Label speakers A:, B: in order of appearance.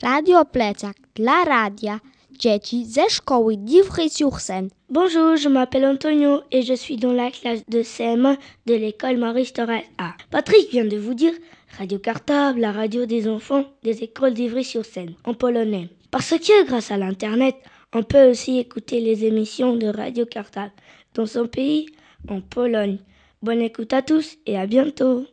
A: Radio Plecak la radio dzieci ze d'Ivry-sur-Seine.
B: Bonjour, je m'appelle Antonio et je suis dans la classe de CM1 de l'école Maurice Torres A. Patrick vient de vous dire Radio Cartable, la radio des enfants des écoles d'Ivry-sur-Seine en polonais. Parce que grâce à l'internet, on peut aussi écouter les émissions de Radio Cartable dans son pays, en Pologne. Bonne écoute à tous et à bientôt.